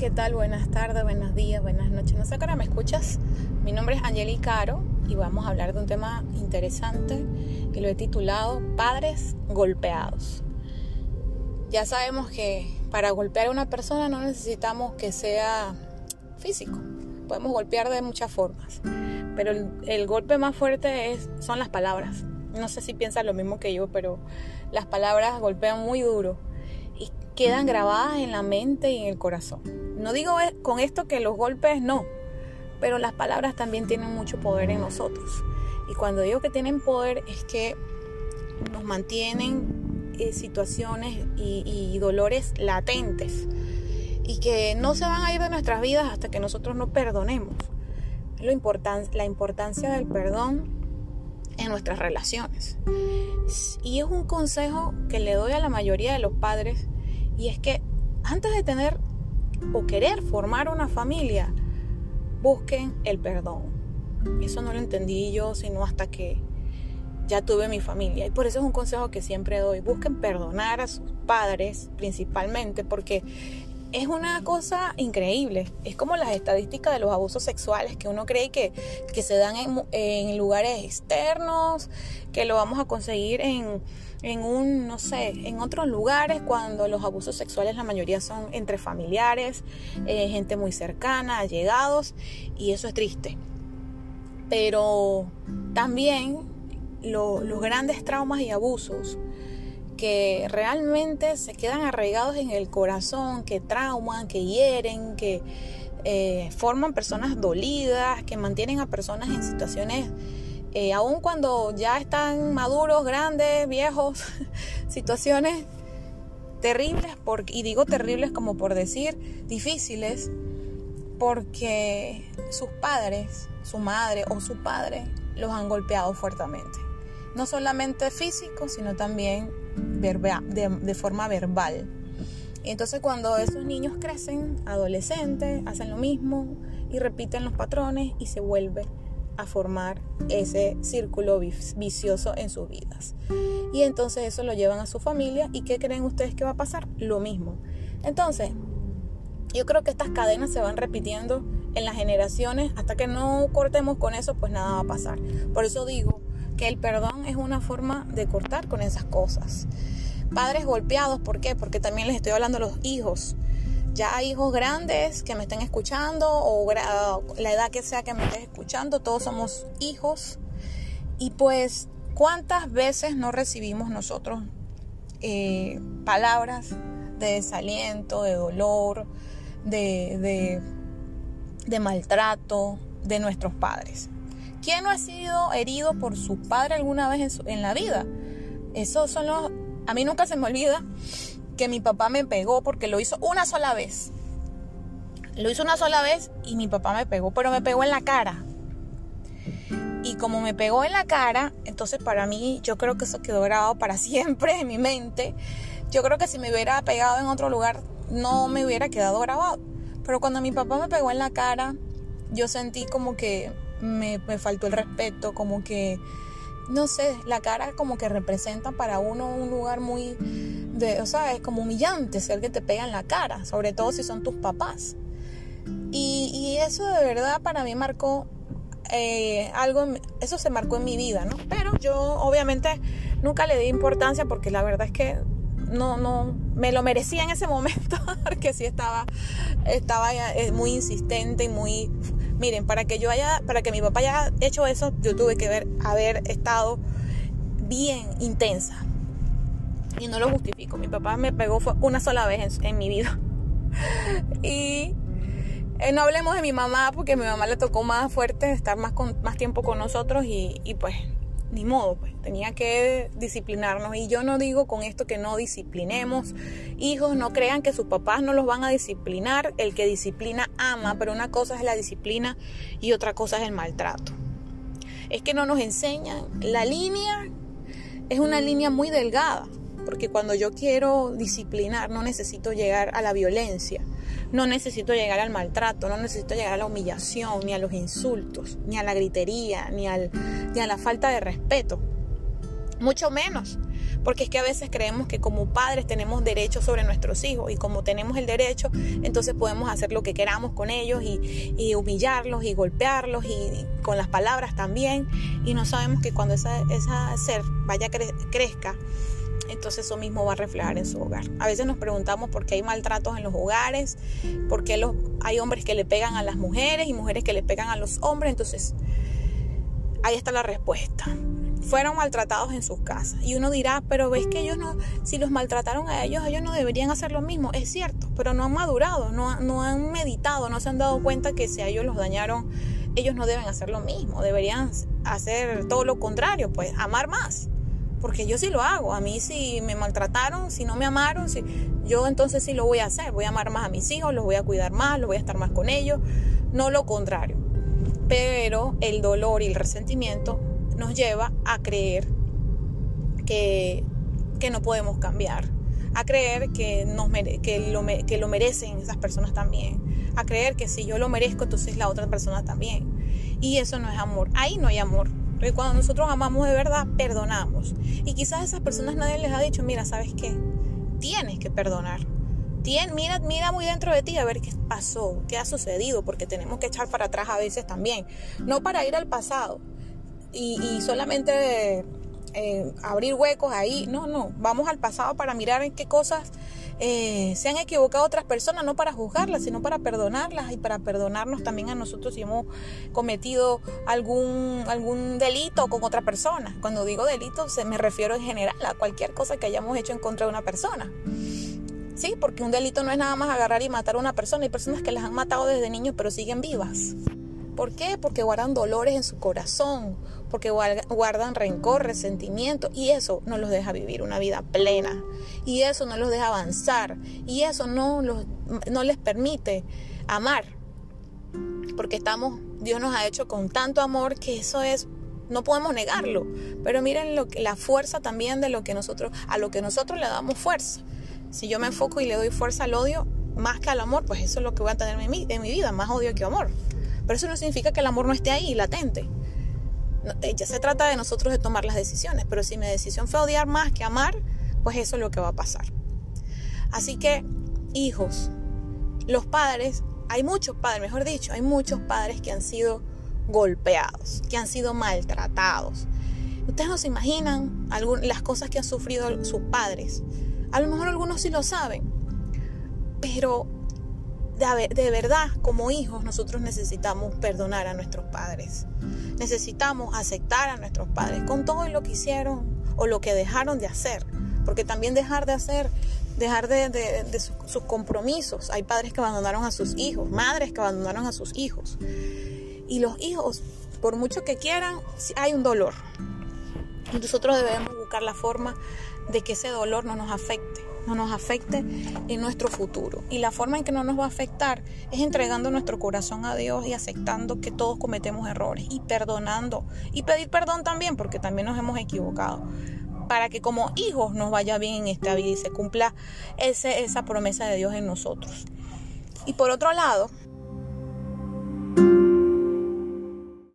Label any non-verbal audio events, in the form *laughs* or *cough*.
¿qué tal? Buenas tardes, buenos días, buenas noches. No sé qué hora me escuchas. Mi nombre es Angeli Caro y vamos a hablar de un tema interesante y lo he titulado Padres golpeados. Ya sabemos que para golpear a una persona no necesitamos que sea físico. Podemos golpear de muchas formas. Pero el, golpe más fuerte es, son las palabras. No sé si piensas lo mismo que yo, pero las palabras golpean muy duro y quedan grabadas en la mente y en el corazón. No digo con esto que los golpes no, pero las palabras también tienen mucho poder en nosotros. Y cuando digo que tienen poder es que nos mantienen en situaciones y, dolores latentes y que no se van a ir de nuestras vidas hasta que nosotros no perdonemos. Lo la importancia del perdón en nuestras relaciones. Y es un consejo que le doy a la mayoría de los padres y es que antes de tener o querer formar una familia, busquen el perdón. Eso no lo entendí yo, sino hasta que ya tuve mi familia. Y por eso es un consejo que siempre doy. Busquen perdonar a sus padres principalmente, porque es una cosa increíble. Es como las estadísticas de los abusos sexuales que uno cree que, se dan en, en lugares externos, que lo vamos a conseguir en en un, no sé, en otros lugares cuando los abusos sexuales la mayoría son entre familiares, eh, gente muy cercana, allegados, y eso es triste. Pero también los grandes traumas y abusos que realmente se quedan arraigados en el corazón, que trauman, que hieren, que eh, forman personas dolidas, que mantienen a personas en situaciones eh, aun cuando ya están maduros, grandes, viejos, *laughs* situaciones terribles, y digo terribles como por decir difíciles, porque sus padres, su madre o su padre los han golpeado fuertemente. No solamente físico, sino también de, forma verbal. Entonces cuando esos niños crecen, adolescentes, hacen lo mismo y repiten los patrones y se vuelve a formar ese círculo vicioso en sus vidas. Y entonces eso lo llevan a su familia y ¿qué creen ustedes que va a pasar? Lo mismo. Entonces, yo creo que estas cadenas se van repitiendo en las generaciones hasta que no cortemos con eso, pues nada va a pasar. Por eso digo que el perdón es una forma de cortar con esas cosas. Padres golpeados, ¿por qué? Porque también les estoy hablando a los hijos ya hay hijos grandes que me estén escuchando o la edad que sea que me estés escuchando, todos somos hijos. Y pues, ¿cuántas veces no recibimos nosotros eh, palabras de desaliento, de dolor, de, de, maltrato de nuestros padres? ¿Quién no ha sido herido por su padre alguna vez en, en la vida? Esos son los... A mí nunca se me olvida que mi papá me pegó porque lo hizo una sola vez. Lo hizo una sola vez y mi papá me pegó, pero me pegó en la cara. Y como me pegó en la cara, entonces para mí yo creo que eso quedó grabado para *laughs* siempre en mi mente. Yo creo que si me hubiera pegado en otro lugar no me hubiera quedado grabado. Pero cuando mi papá me pegó en la cara, yo sentí como que me, me faltó el respeto, como que, no sé, la cara como que representa para uno un lugar muy o sea, es como humillante ser que te pega en la cara, sobre todo si son tus papás. Y, eso de verdad para mí marcó eh, algo, eso se marcó en mi vida, ¿no? Pero yo obviamente nunca le di importancia porque la verdad es que no, no, me lo merecía en ese momento, *laughs* porque sí estaba, estaba eh, muy insistente y muy, miren, para que yo haya, para que mi papá haya hecho eso, yo tuve que ver, haber estado bien intensa, y no lo justifico. Mi papá me pegó fue una sola vez en, mi vida. *laughs* y eh, no hablemos de mi mamá porque a mi mamá le tocó más fuerte estar más, con, más tiempo con nosotros y, y pues ni modo, pues tenía que disciplinarnos. Y yo no digo con esto que no disciplinemos. Hijos, no crean que sus papás no los van a disciplinar. El que disciplina ama, pero una cosa es la disciplina y otra cosa es el maltrato. Es que no nos enseñan. La línea es una línea muy delgada porque cuando yo quiero disciplinar no necesito llegar a la violencia, no necesito llegar al maltrato, no necesito llegar a la humillación, ni a los insultos, ni a la gritería, ni, al, ni a la falta de respeto, mucho menos, Porque es que a veces creemos que como padres tenemos derecho sobre nuestros hijos y como tenemos el derecho, entonces podemos hacer lo que queramos con ellos y, humillarlos y golpearlos y, con las palabras también. Y no sabemos que cuando esa, esa ser vaya crezca, entonces eso mismo va a reflejar en su hogar. A veces nos preguntamos por qué hay maltratos en los hogares, por qué los, hay hombres que le pegan a las mujeres y mujeres que le pegan a los hombres. Entonces, ahí está la respuesta. Fueron maltratados en sus casas. Y uno dirá, pero ves que ellos no, si los maltrataron a ellos, ellos no deberían hacer lo mismo. Es cierto, pero no han madurado, no, no han meditado, no se han dado cuenta que si a ellos los dañaron, ellos no deben hacer lo mismo. Deberían hacer todo lo contrario, pues amar más porque yo sí lo hago. A mí si me maltrataron, si no me amaron, si, yo entonces sí lo voy a hacer. Voy a amar más a mis hijos, los voy a cuidar más, los voy a estar más con ellos. No lo contrario. Pero el dolor y el resentimiento nos lleva a creer que, que no podemos cambiar. A creer que, nos que, lo, que lo merecen esas personas también. A creer que si yo lo merezco, entonces la otra persona también. Y eso no es amor. Ahí no hay amor porque cuando nosotros amamos de verdad, perdonamos. Y quizás a esas personas nadie les ha dicho, mira, ¿sabes qué? Tienes que perdonar. Tien, mira, mira muy dentro de ti a ver qué pasó, qué ha sucedido, porque tenemos que echar para atrás a veces también. No para ir al pasado y, solamente eh, abrir huecos ahí. No, no. Vamos al pasado para mirar en qué cosas eh, se han equivocado otras personas, no para juzgarlas, sino para perdonarlas y para perdonarnos también a nosotros si hemos cometido algún, algún delito con otra persona. Cuando digo delito, se me refiero en general a cualquier cosa que hayamos hecho en contra de una persona. Sí, porque un delito no es nada más agarrar y matar a una persona. Hay personas que las han matado desde niños pero siguen vivas. ¿Por qué? Porque guardan dolores en su corazón, porque guardan rencor, resentimiento y eso no los deja vivir una vida plena y eso no los deja avanzar y eso no, los, no les permite amar. Porque estamos, Dios nos ha hecho con tanto amor que eso es no podemos negarlo, pero miren lo que, la fuerza también de lo que nosotros, a lo que nosotros le damos fuerza. Si yo me enfoco y le doy fuerza al odio más que al amor, pues eso es lo que voy a tener en mi, en mi vida, más odio que amor. Pero eso no significa que el amor no esté ahí, latente. Ya se trata de nosotros de tomar las decisiones, pero si mi decisión fue odiar más que amar, pues eso es lo que va a pasar. Así que, hijos, los padres, hay muchos padres, mejor dicho, hay muchos padres que han sido golpeados, que han sido maltratados. Ustedes no se imaginan las cosas que han sufrido sus padres. A lo mejor algunos sí lo saben, pero de, verdad, como hijos, nosotros necesitamos perdonar a nuestros padres. Necesitamos aceptar a nuestros padres con todo lo que hicieron o lo que dejaron de hacer. Porque también dejar de hacer, dejar de, sus compromisos. Hay padres que abandonaron a sus hijos, madres que abandonaron a sus hijos. Y los hijos, por mucho que quieran, hay un dolor. Y nosotros debemos buscar la forma de que ese dolor no nos afecte no nos afecte en nuestro futuro. Y la forma en que no nos va a afectar es entregando nuestro corazón a Dios y aceptando que todos cometemos errores y perdonando. Y pedir perdón también porque también nos hemos equivocado. Para que como hijos nos vaya bien en esta vida y se cumpla ese, esa promesa de Dios en nosotros. Y por otro lado,